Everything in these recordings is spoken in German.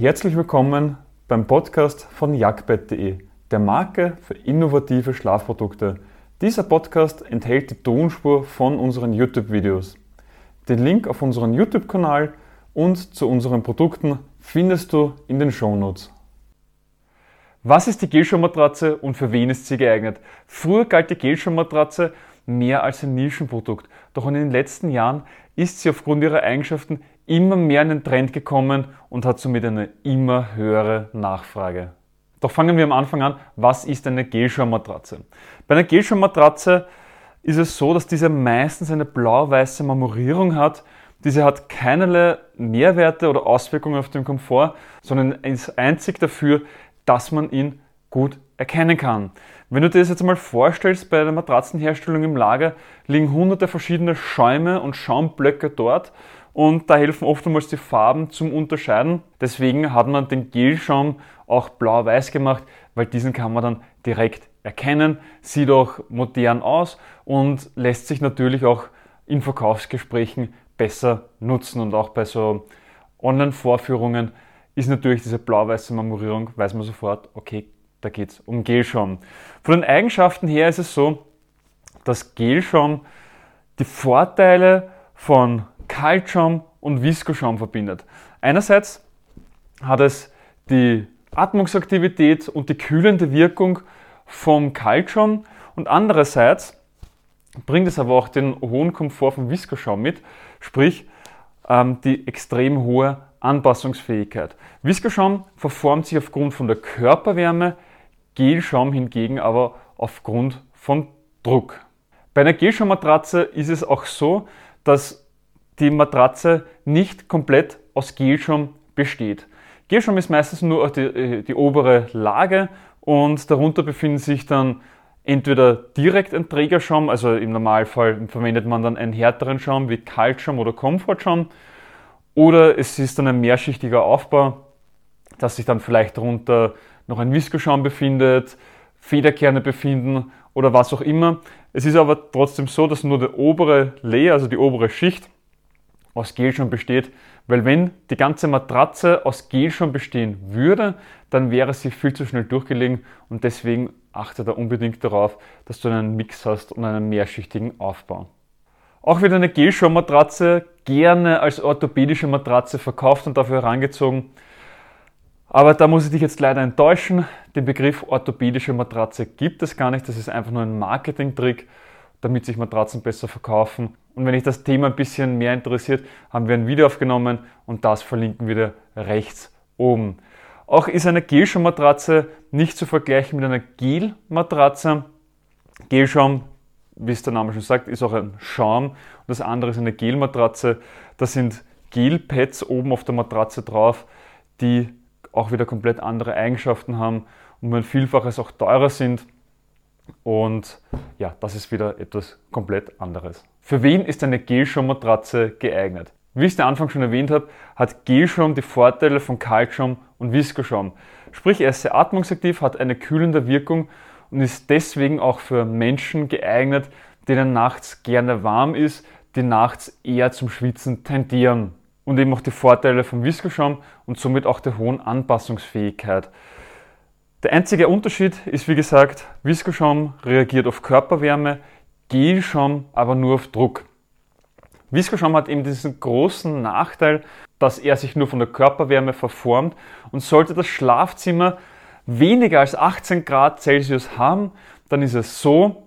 Herzlich willkommen beim Podcast von jagdbett.de, der Marke für innovative Schlafprodukte. Dieser Podcast enthält die Tonspur von unseren YouTube-Videos. Den Link auf unseren YouTube-Kanal und zu unseren Produkten findest du in den Shownotes. Was ist die Gelschaummatratze und für wen ist sie geeignet? Früher galt die Gelschaummatratze mehr als ein Nischenprodukt, doch in den letzten Jahren ist sie aufgrund ihrer Eigenschaften immer mehr in den Trend gekommen und hat somit eine immer höhere Nachfrage. Doch fangen wir am Anfang an, was ist eine Gelschaummatratze? Bei einer Gelschaummatratze ist es so, dass diese meistens eine blau-weiße Marmorierung hat. Diese hat keinerlei Mehrwerte oder Auswirkungen auf den Komfort, sondern ist einzig dafür, dass man ihn gut erkennen kann. Wenn du dir das jetzt mal vorstellst, bei der Matratzenherstellung im Lager liegen hunderte verschiedene Schäume und Schaumblöcke dort und da helfen oftmals die Farben zum Unterscheiden. Deswegen hat man den Gelschaum auch blau-weiß gemacht, weil diesen kann man dann direkt erkennen, sieht auch modern aus und lässt sich natürlich auch in Verkaufsgesprächen besser nutzen und auch bei so Online-Vorführungen ist natürlich diese blau-weiße Marmorierung, weiß man sofort, okay, da geht es um Gelschaum. Von den Eigenschaften her ist es so, dass Gelschaum die Vorteile von Kaltschaum und Viskoschaum verbindet. Einerseits hat es die Atmungsaktivität und die kühlende Wirkung vom Kaltschaum und andererseits bringt es aber auch den hohen Komfort vom Viskoschaum mit, sprich ähm, die extrem hohe Anpassungsfähigkeit. Viskoschaum verformt sich aufgrund von der Körperwärme, Gelschaum hingegen aber aufgrund von Druck. Bei einer Gelschaummatratze ist es auch so, dass die Matratze nicht komplett aus Gelschaum besteht. Gelschaum ist meistens nur die, äh, die obere Lage und darunter befinden sich dann entweder direkt ein Trägerschaum, also im Normalfall verwendet man dann einen härteren Schaum wie Kaltschaum oder Komfortschaum, oder es ist dann ein mehrschichtiger Aufbau, dass sich dann vielleicht darunter noch ein Viskoschaum befindet, Federkerne befinden oder was auch immer. Es ist aber trotzdem so, dass nur der obere Layer, also die obere Schicht, aus Gel schon besteht, weil wenn die ganze Matratze aus Gel schon bestehen würde, dann wäre sie viel zu schnell durchgelegen und deswegen achte da unbedingt darauf, dass du einen Mix hast und einen mehrschichtigen Aufbau. Auch wird eine Gelschaummatratze gerne als orthopädische Matratze verkauft und dafür herangezogen. Aber da muss ich dich jetzt leider enttäuschen. Den Begriff orthopädische Matratze gibt es gar nicht. Das ist einfach nur ein Marketingtrick, damit sich Matratzen besser verkaufen. Und wenn dich das Thema ein bisschen mehr interessiert, haben wir ein Video aufgenommen und das verlinken wir dir rechts oben. Auch ist eine Gelschaummatratze nicht zu vergleichen mit einer Gelmatratze. Gelschaum, wie es der Name schon sagt, ist auch ein Schaum und das andere ist eine Gelmatratze. Da sind Gelpads oben auf der Matratze drauf, die auch wieder komplett andere Eigenschaften haben und ein Vielfaches auch teurer sind. Und ja, das ist wieder etwas komplett anderes. Für wen ist eine Gelschaummatratze geeignet? Wie ich es am Anfang schon erwähnt habe, hat Gelschaum die Vorteile von Kaltschaum und Viskoschaum. Sprich, er ist sehr atmungsaktiv, hat eine kühlende Wirkung und ist deswegen auch für Menschen geeignet, denen nachts gerne warm ist, die nachts eher zum Schwitzen tendieren. Und eben auch die Vorteile vom Viskoschaum und somit auch der hohen Anpassungsfähigkeit. Der einzige Unterschied ist, wie gesagt, Viskoschaum reagiert auf Körperwärme, Gelschaum aber nur auf Druck. Viskoschaum hat eben diesen großen Nachteil, dass er sich nur von der Körperwärme verformt und sollte das Schlafzimmer weniger als 18 Grad Celsius haben, dann ist es so,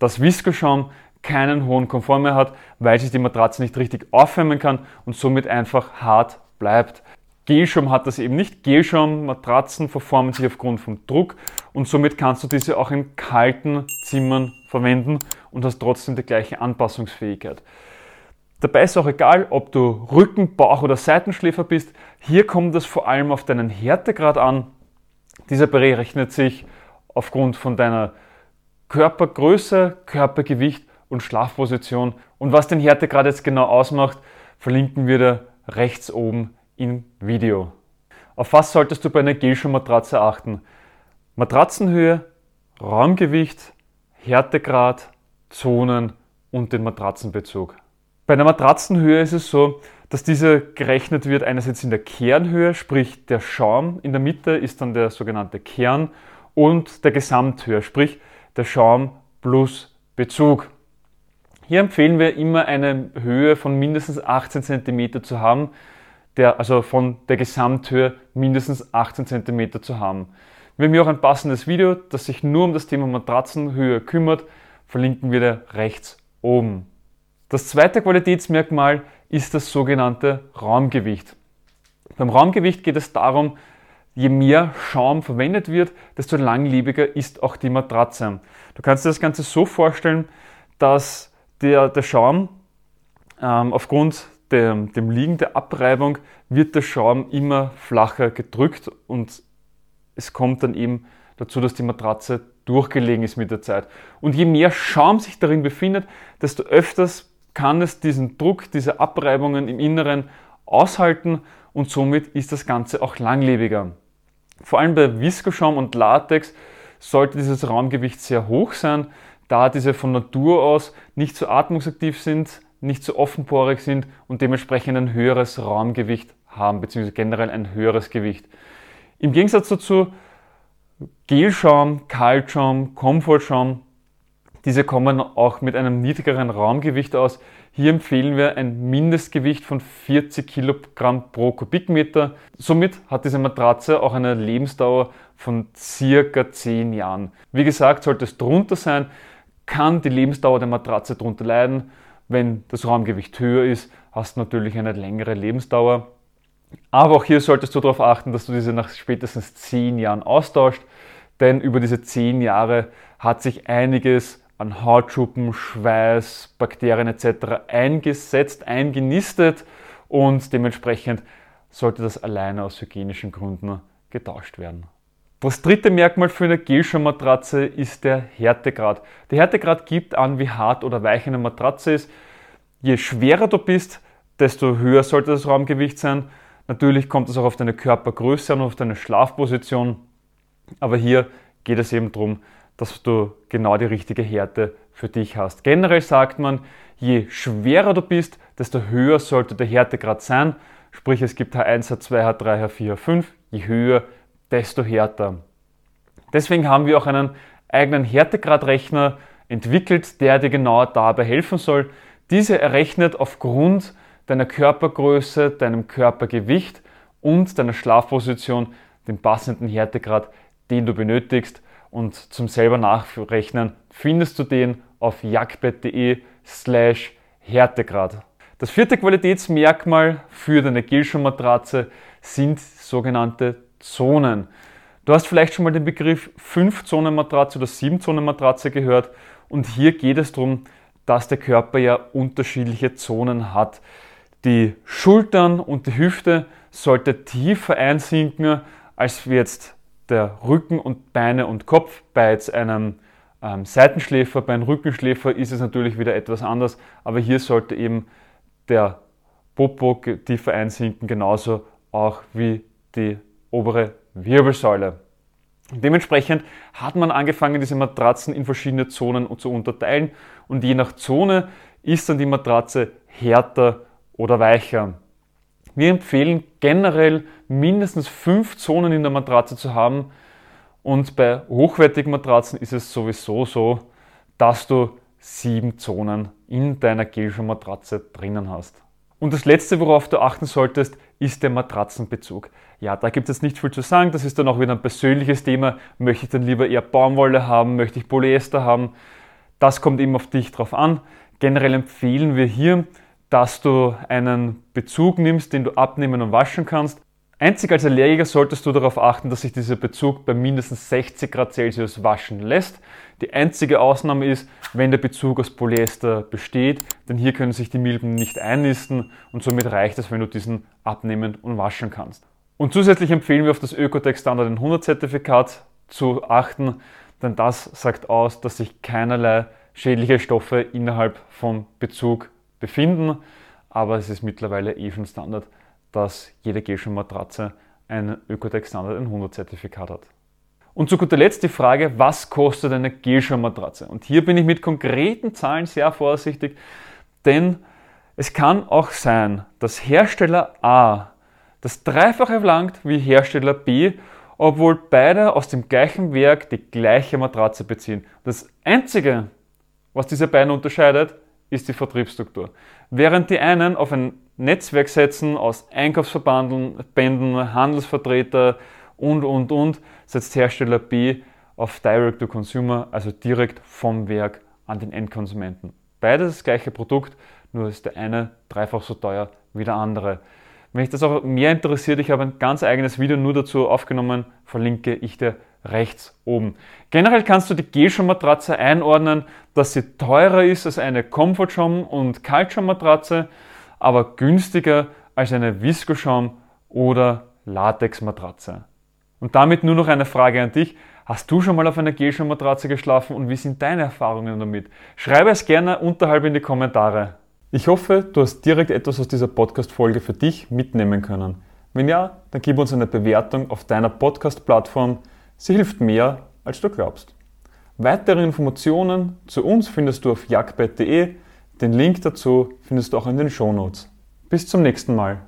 dass Viskoschaum keinen hohen Komfort mehr hat, weil sich die Matratze nicht richtig aufwärmen kann und somit einfach hart bleibt. Gelschaum hat das eben nicht. Gelschaum-Matratzen verformen sich aufgrund vom Druck und somit kannst du diese auch in kalten Zimmern verwenden und hast trotzdem die gleiche Anpassungsfähigkeit. Dabei ist auch egal, ob du Rücken-, Bauch- oder Seitenschläfer bist. Hier kommt es vor allem auf deinen Härtegrad an. Dieser berechnet sich aufgrund von deiner Körpergröße, Körpergewicht und Schlafposition. Und was den Härtegrad jetzt genau ausmacht, verlinken wir dir rechts oben im Video. Auf was solltest du bei einer Gelschuhmatratze achten? Matratzenhöhe, Raumgewicht, Härtegrad, Zonen und den Matratzenbezug. Bei einer Matratzenhöhe ist es so, dass diese gerechnet wird einerseits in der Kernhöhe, sprich der Schaum in der Mitte ist dann der sogenannte Kern und der Gesamthöhe, sprich der Schaum plus Bezug. Hier empfehlen wir immer eine Höhe von mindestens 18 cm zu haben, der, also von der Gesamthöhe mindestens 18 cm zu haben. Wir haben hier auch ein passendes Video, das sich nur um das Thema Matratzenhöhe kümmert, verlinken wir da rechts oben. Das zweite Qualitätsmerkmal ist das sogenannte Raumgewicht. Beim Raumgewicht geht es darum, je mehr Schaum verwendet wird, desto langlebiger ist auch die Matratze. Du kannst dir das Ganze so vorstellen, dass der, der Schaum ähm, aufgrund der, dem Liegen der Abreibung wird der Schaum immer flacher gedrückt und es kommt dann eben dazu, dass die Matratze durchgelegen ist mit der Zeit. Und je mehr Schaum sich darin befindet, desto öfters kann es diesen Druck, diese Abreibungen im Inneren aushalten und somit ist das Ganze auch langlebiger. Vor allem bei Viskoschaum und Latex sollte dieses Raumgewicht sehr hoch sein, da diese von Natur aus nicht so atmungsaktiv sind, nicht so offenporig sind und dementsprechend ein höheres Raumgewicht haben, beziehungsweise generell ein höheres Gewicht. Im Gegensatz dazu Gelschaum, Kaltschaum, Komfortschaum diese kommen auch mit einem niedrigeren Raumgewicht aus. Hier empfehlen wir ein Mindestgewicht von 40 Kilogramm pro Kubikmeter. Somit hat diese Matratze auch eine Lebensdauer von circa 10 Jahren. Wie gesagt, sollte es drunter sein, kann die Lebensdauer der Matratze drunter leiden. Wenn das Raumgewicht höher ist, hast du natürlich eine längere Lebensdauer. Aber auch hier solltest du darauf achten, dass du diese nach spätestens 10 Jahren austauscht, denn über diese 10 Jahre hat sich einiges an Hautschuppen, Schweiß, Bakterien etc. eingesetzt, eingenistet und dementsprechend sollte das alleine aus hygienischen Gründen getauscht werden. Das dritte Merkmal für eine Gelschaummatratze ist der Härtegrad. Der Härtegrad gibt an, wie hart oder weich eine Matratze ist. Je schwerer du bist, desto höher sollte das Raumgewicht sein. Natürlich kommt es auch auf deine Körpergröße an, auf deine Schlafposition. Aber hier geht es eben darum, dass du genau die richtige Härte für dich hast. Generell sagt man, je schwerer du bist, desto höher sollte der Härtegrad sein. Sprich, es gibt H1, H2, H3, H4, H5. Je höher, desto härter. Deswegen haben wir auch einen eigenen Härtegradrechner entwickelt, der dir genau dabei helfen soll. Diese errechnet aufgrund deiner Körpergröße, deinem Körpergewicht und deiner Schlafposition den passenden Härtegrad, den du benötigst und zum selber nachrechnen findest du den auf jagdbett.de slash Härtegrad. Das vierte Qualitätsmerkmal für deine Gilschuh-Matratze sind sogenannte Zonen. Du hast vielleicht schon mal den Begriff 5-Zonen-Matratze oder 7-Zonen-Matratze gehört und hier geht es darum, dass der Körper ja unterschiedliche Zonen hat. Die Schultern und die Hüfte sollte tiefer einsinken, als jetzt der Rücken und Beine und Kopf. Bei jetzt einem ähm, Seitenschläfer, bei einem Rückenschläfer ist es natürlich wieder etwas anders, aber hier sollte eben der Popo tiefer einsinken, genauso auch wie die obere Wirbelsäule. Dementsprechend hat man angefangen, diese Matratzen in verschiedene Zonen zu unterteilen und je nach Zone ist dann die Matratze härter oder weicher. Wir empfehlen generell mindestens fünf Zonen in der Matratze zu haben. Und bei hochwertigen Matratzen ist es sowieso so, dass du sieben Zonen in deiner Gelschuh-Matratze drinnen hast. Und das letzte, worauf du achten solltest, ist der Matratzenbezug. Ja, da gibt es nicht viel zu sagen. Das ist dann auch wieder ein persönliches Thema. Möchte ich dann lieber eher Baumwolle haben? Möchte ich Polyester haben? Das kommt eben auf dich drauf an. Generell empfehlen wir hier, dass du einen Bezug nimmst, den du abnehmen und waschen kannst. Einzig als Allergiker solltest du darauf achten, dass sich dieser Bezug bei mindestens 60 Grad Celsius waschen lässt. Die einzige Ausnahme ist, wenn der Bezug aus Polyester besteht, denn hier können sich die Milben nicht einnisten und somit reicht es, wenn du diesen abnehmen und waschen kannst. Und zusätzlich empfehlen wir auf das Ökotech Standard 100 Zertifikat zu achten, denn das sagt aus, dass sich keinerlei schädliche Stoffe innerhalb vom Bezug befinden, aber es ist mittlerweile eh schon Standard, dass jede Gelschuh-Matratze ein Ökotech Standard 100 Zertifikat hat. Und zu guter Letzt die Frage, was kostet eine Gelschuh-Matratze? Und hier bin ich mit konkreten Zahlen sehr vorsichtig, denn Es kann auch sein, dass Hersteller A das Dreifache verlangt wie Hersteller B, obwohl beide aus dem gleichen Werk die gleiche Matratze beziehen. Das Einzige, was diese beiden unterscheidet, ist die Vertriebsstruktur. Während die einen auf ein Netzwerk setzen aus Einkaufsverbänden, Handelsvertreter und, und, und, setzt Hersteller B auf Direct-to-Consumer, also direkt vom Werk an den Endkonsumenten. Beides das gleiche Produkt, nur ist der eine dreifach so teuer wie der andere. Wenn dich das auch mehr interessiert, ich habe ein ganz eigenes Video nur dazu aufgenommen, verlinke ich dir rechts oben. Generell kannst du die G-Matratze einordnen, dass sie teurer ist als eine Comfort-Schirm und Kaltschaum-Matratze, aber günstiger als eine Visco-Schirm oder Latex-Matratze. Und damit nur noch eine Frage an dich. Hast du schon mal auf einer G-Matratze geschlafen und wie sind deine Erfahrungen damit? Schreibe es gerne unterhalb in die Kommentare. Ich hoffe, du hast direkt etwas aus dieser Podcast-Folge für dich mitnehmen können. Wenn ja, dann gib uns eine Bewertung auf deiner Podcast-Plattform. Sie hilft mehr, als du glaubst. Weitere Informationen zu uns findest du auf jagdbett.de. Den Link dazu findest du auch in den Shownotes. Bis zum nächsten Mal.